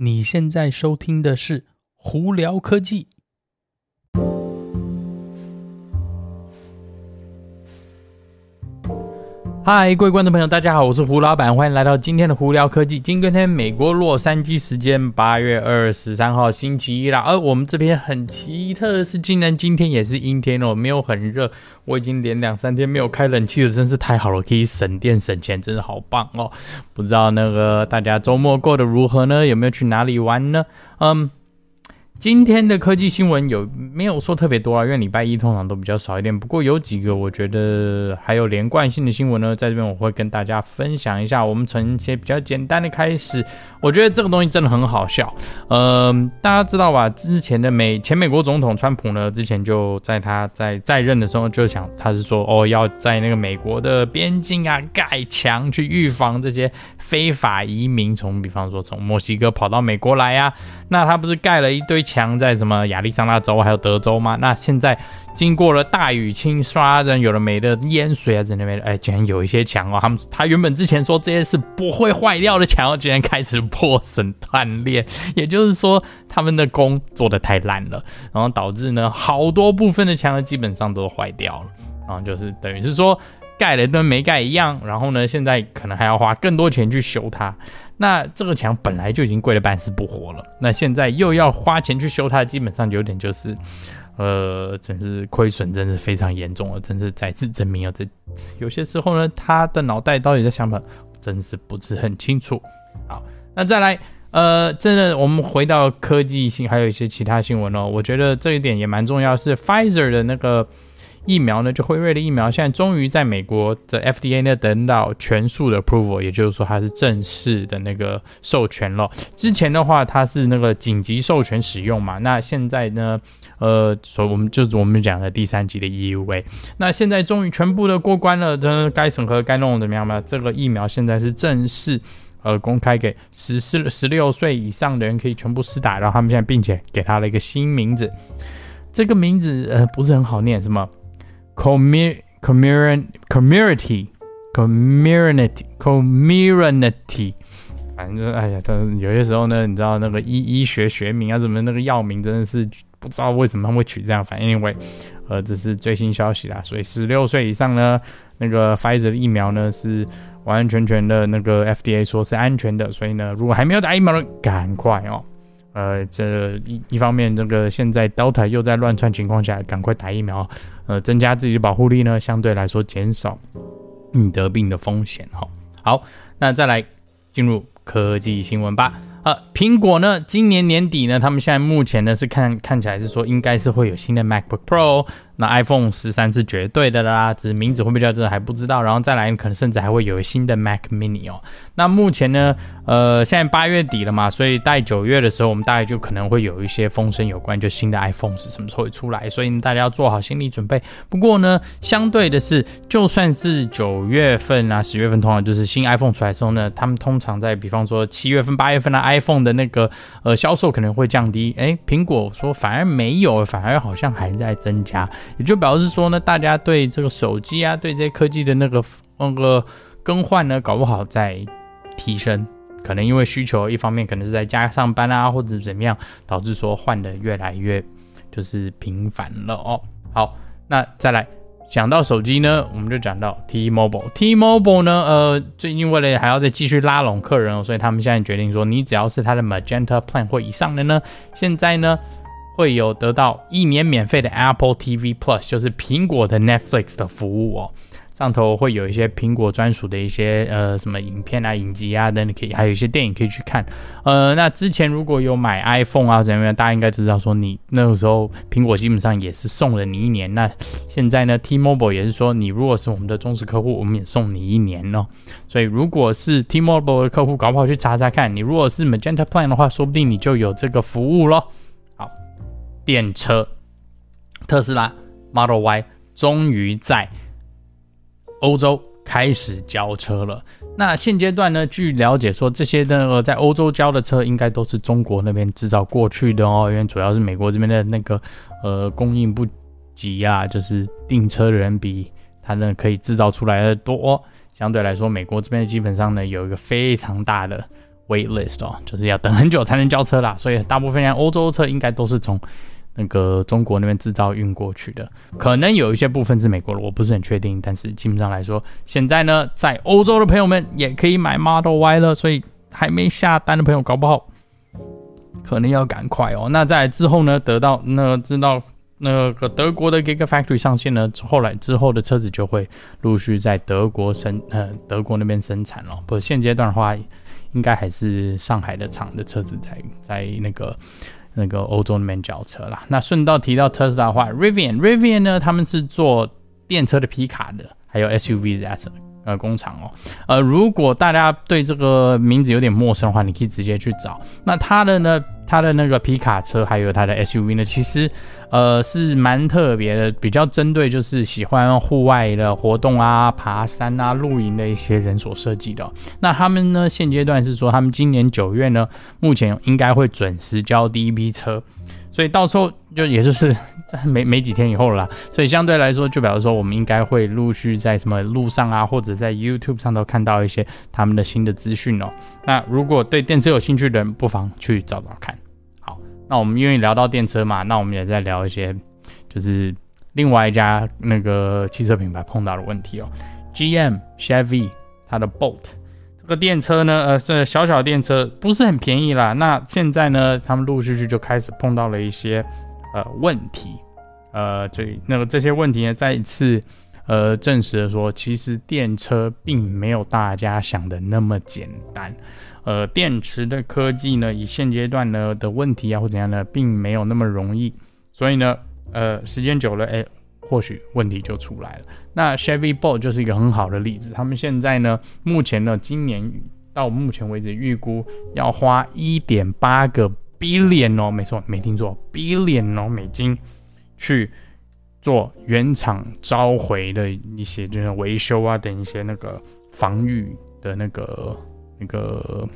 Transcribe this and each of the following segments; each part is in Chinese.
你现在收听的是《胡聊科技》。嗨，各位观众朋友，大家好，我是胡老板，欢迎来到今天的胡聊科技。今天美国洛杉矶时间八月二十三号星期一啦，而我们这边很奇特的是，竟然今天也是阴天哦，没有很热。我已经连两三天没有开冷气了，真是太好了，可以省电省钱，真的好棒哦。不知道那个大家周末过得如何呢？有没有去哪里玩呢？嗯。今天的科技新闻有没有说特别多啊？因为礼拜一通常都比较少一点。不过有几个我觉得还有连贯性的新闻呢，在这边我会跟大家分享一下。我们从一些比较简单的开始，我觉得这个东西真的很好笑。嗯，大家知道吧？之前的美前美国总统川普呢，之前就在他在在任的时候就想，他是说哦，要在那个美国的边境啊盖墙，去预防这些非法移民从，比方说从墨西哥跑到美国来啊。那他不是盖了一堆墙在什么亚利桑那州还有德州吗？那现在经过了大雨清刷，人有了没的淹水啊，在那边哎，竟然有一些墙哦，他们他原本之前说这些是不会坏掉的墙，竟然开始破 损断裂，也就是说他们的工做的太烂了，然后导致呢好多部分的墙基本上都坏掉了，然后就是等于是说。盖了跟没盖一样，然后呢，现在可能还要花更多钱去修它。那这个墙本来就已经贵的半死不活了，那现在又要花钱去修它，基本上有点就是，呃，真是亏损，真是非常严重了，真是再次证明了这有些时候呢，他的脑袋到底在想什么，真是不是很清楚。好，那再来，呃，真的，我们回到科技性，还有一些其他新闻哦，我觉得这一点也蛮重要，是 Pfizer 的那个。疫苗呢，就辉瑞的疫苗，现在终于在美国的 FDA 呢得到全数的 approval，也就是说它是正式的那个授权了。之前的话，它是那个紧急授权使用嘛，那现在呢，呃，所我们就是我们讲的第三级的 EUA，那现在终于全部的过关了，这该审核该弄怎么样嘛？这个疫苗现在是正式呃公开给十四十六岁以上的人可以全部施打，然后他们现在并且给他了一个新名字，这个名字呃不是很好念，什么？Community, community, community, community，反正哎呀，他有些时候呢，你知道那个医医学学名啊，什么那个药名真的是不知道为什么他们会取这样。反正因为，呃，这是最新消息啦，所以十六岁以上呢，那个 Pfizer 的疫苗呢是完完全全的那个 FDA 说是安全的，所以呢，如果还没有打疫苗的，赶快哦。呃，这一一方面，这个现在 Delta 又在乱窜情况下，赶快打疫苗，呃，增加自己的保护力呢，相对来说减少你得病的风险哈。好，那再来进入科技新闻吧。呃，苹果呢，今年年底呢，他们现在目前呢是看看起来是说应该是会有新的 MacBook Pro。那 iPhone 十三是绝对的啦，只是名字会不会叫这个还不知道。然后再来，可能甚至还会有新的 Mac Mini 哦。那目前呢，呃，现在八月底了嘛，所以在九月的时候，我们大概就可能会有一些风声有关，就新的 iPhone 是什么时候会出来，所以大家要做好心理准备。不过呢，相对的是，就算是九月份啊、十月份，通常就是新 iPhone 出来之后呢，他们通常在比方说七月份、八月份的 iPhone 的那个呃销售可能会降低。诶，苹果说反而没有，反而好像还在增加。也就表示说呢，大家对这个手机啊，对这些科技的那个那个更换呢，搞不好在提升。可能因为需求，一方面可能是在家上班啊，或者怎么样，导致说换的越来越就是频繁了哦。好，那再来讲到手机呢，我们就讲到 T-Mobile。T-Mobile 呢，呃，最近为了还要再继续拉拢客人哦，所以他们现在决定说，你只要是他的 Magenta Plan 或以上的呢，现在呢。会有得到一年免费的 Apple TV Plus，就是苹果的 Netflix 的服务哦。上头会有一些苹果专属的一些呃什么影片啊、影集啊等，你可以还有一些电影可以去看。呃，那之前如果有买 iPhone 啊怎么样，大家应该知道说你那个时候苹果基本上也是送了你一年。那现在呢，T-Mobile 也是说你如果是我们的忠实客户，我们也送你一年哦。所以如果是 T-Mobile 的客户，搞不好去查查看。你如果是 Magenta Plan 的话，说不定你就有这个服务咯。电车，特斯拉 Model Y 终于在欧洲开始交车了。那现阶段呢，据了解说，这些那个在欧洲交的车，应该都是中国那边制造过去的哦，因为主要是美国这边的那个呃供应不及啊，就是订车的人比他呢可以制造出来的多。相对来说，美国这边基本上呢有一个非常大的 wait list 哦，就是要等很久才能交车啦。所以大部分像欧洲车应该都是从那个中国那边制造运过去的，可能有一些部分是美国的，我不是很确定。但是基本上来说，现在呢，在欧洲的朋友们也可以买 Model Y 了，所以还没下单的朋友，搞不好可能要赶快哦。那在之后呢，得到那知道那个德国的 Gigafactory 上线呢，后来之后的车子就会陆续在德国生呃德国那边生产了。不过现阶段的话，应该还是上海的厂的车子在在那个。那个欧洲那边交车啦，那顺道提到特斯拉的话，Rivian，Rivian 呢，他们是做电车的皮卡的，还有 SUV 的呃工厂哦。呃，如果大家对这个名字有点陌生的话，你可以直接去找。那它的呢？它的那个皮卡车，还有它的 SUV 呢，其实，呃，是蛮特别的，比较针对就是喜欢户外的活动啊、爬山啊、露营的一些人所设计的。那他们呢，现阶段是说，他们今年九月呢，目前应该会准时交第一批车。所以到时候就也就是 没没几天以后了啦，所以相对来说就表示说我们应该会陆续在什么路上啊，或者在 YouTube 上都看到一些他们的新的资讯哦。那如果对电车有兴趣的人，不妨去找找看。好，那我们因为聊到电车嘛，那我们也在聊一些就是另外一家那个汽车品牌碰到的问题哦，GM Chevy 它的 Bolt。这个电车呢，呃，是小小电车，不是很便宜啦。那现在呢，他们陆陆续续就开始碰到了一些呃问题，呃，这那个这些问题呢，再一次呃证实了说，其实电车并没有大家想的那么简单。呃，电池的科技呢，以现阶段呢的问题啊或怎样呢，并没有那么容易。所以呢，呃，时间久了，哎。或许问题就出来了。那 Chevy Bolt 就是一个很好的例子。他们现在呢，目前呢，今年到目前为止预估要花一点八个 billion 哦，没错，没听错，billion 哦美金去做原厂召回的一些就是维修啊等一些那个防御的那个那个，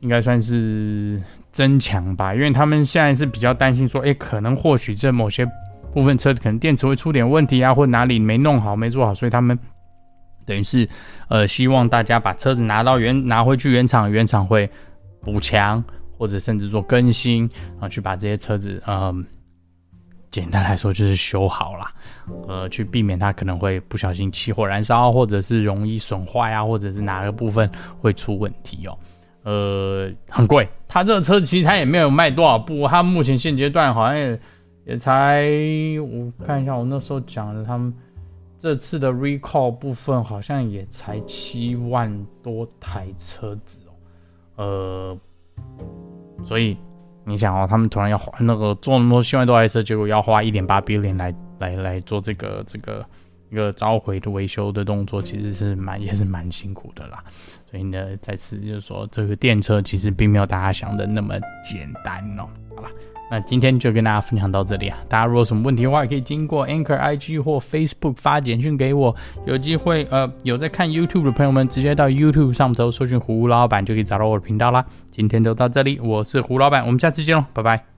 应该算是增强吧。因为他们现在是比较担心说，哎，可能或许这某些。部分车可能电池会出点问题啊，或哪里没弄好、没做好，所以他们等于是呃希望大家把车子拿到原拿回去原厂，原厂会补强或者甚至做更新啊，去把这些车子嗯、呃，简单来说就是修好啦，呃，去避免它可能会不小心起火燃烧，或者是容易损坏啊，或者是哪个部分会出问题哦，呃，很贵。它这个车其实它也没有卖多少部，它目前现阶段好像也。才我看一下，我那时候讲的，他们这次的 recall 部分好像也才七万多台车子哦，呃，所以你想哦，他们突然要花那个做那么多七万多台车，结果要花一点八 billion 来来来做这个这个一个召回的维修的动作，其实是蛮也是蛮辛苦的啦。所以呢，再次就是说，这个电车其实并没有大家想的那么简单哦。好了。那今天就跟大家分享到这里啊！大家如果有什么问题的话，也可以经过 Anchor IG 或 Facebook 发简讯给我。有机会呃，有在看 YouTube 的朋友们，直接到 YouTube 上头搜寻胡老板，就可以找到我的频道啦。今天就到这里，我是胡老板，我们下次见喽，拜拜。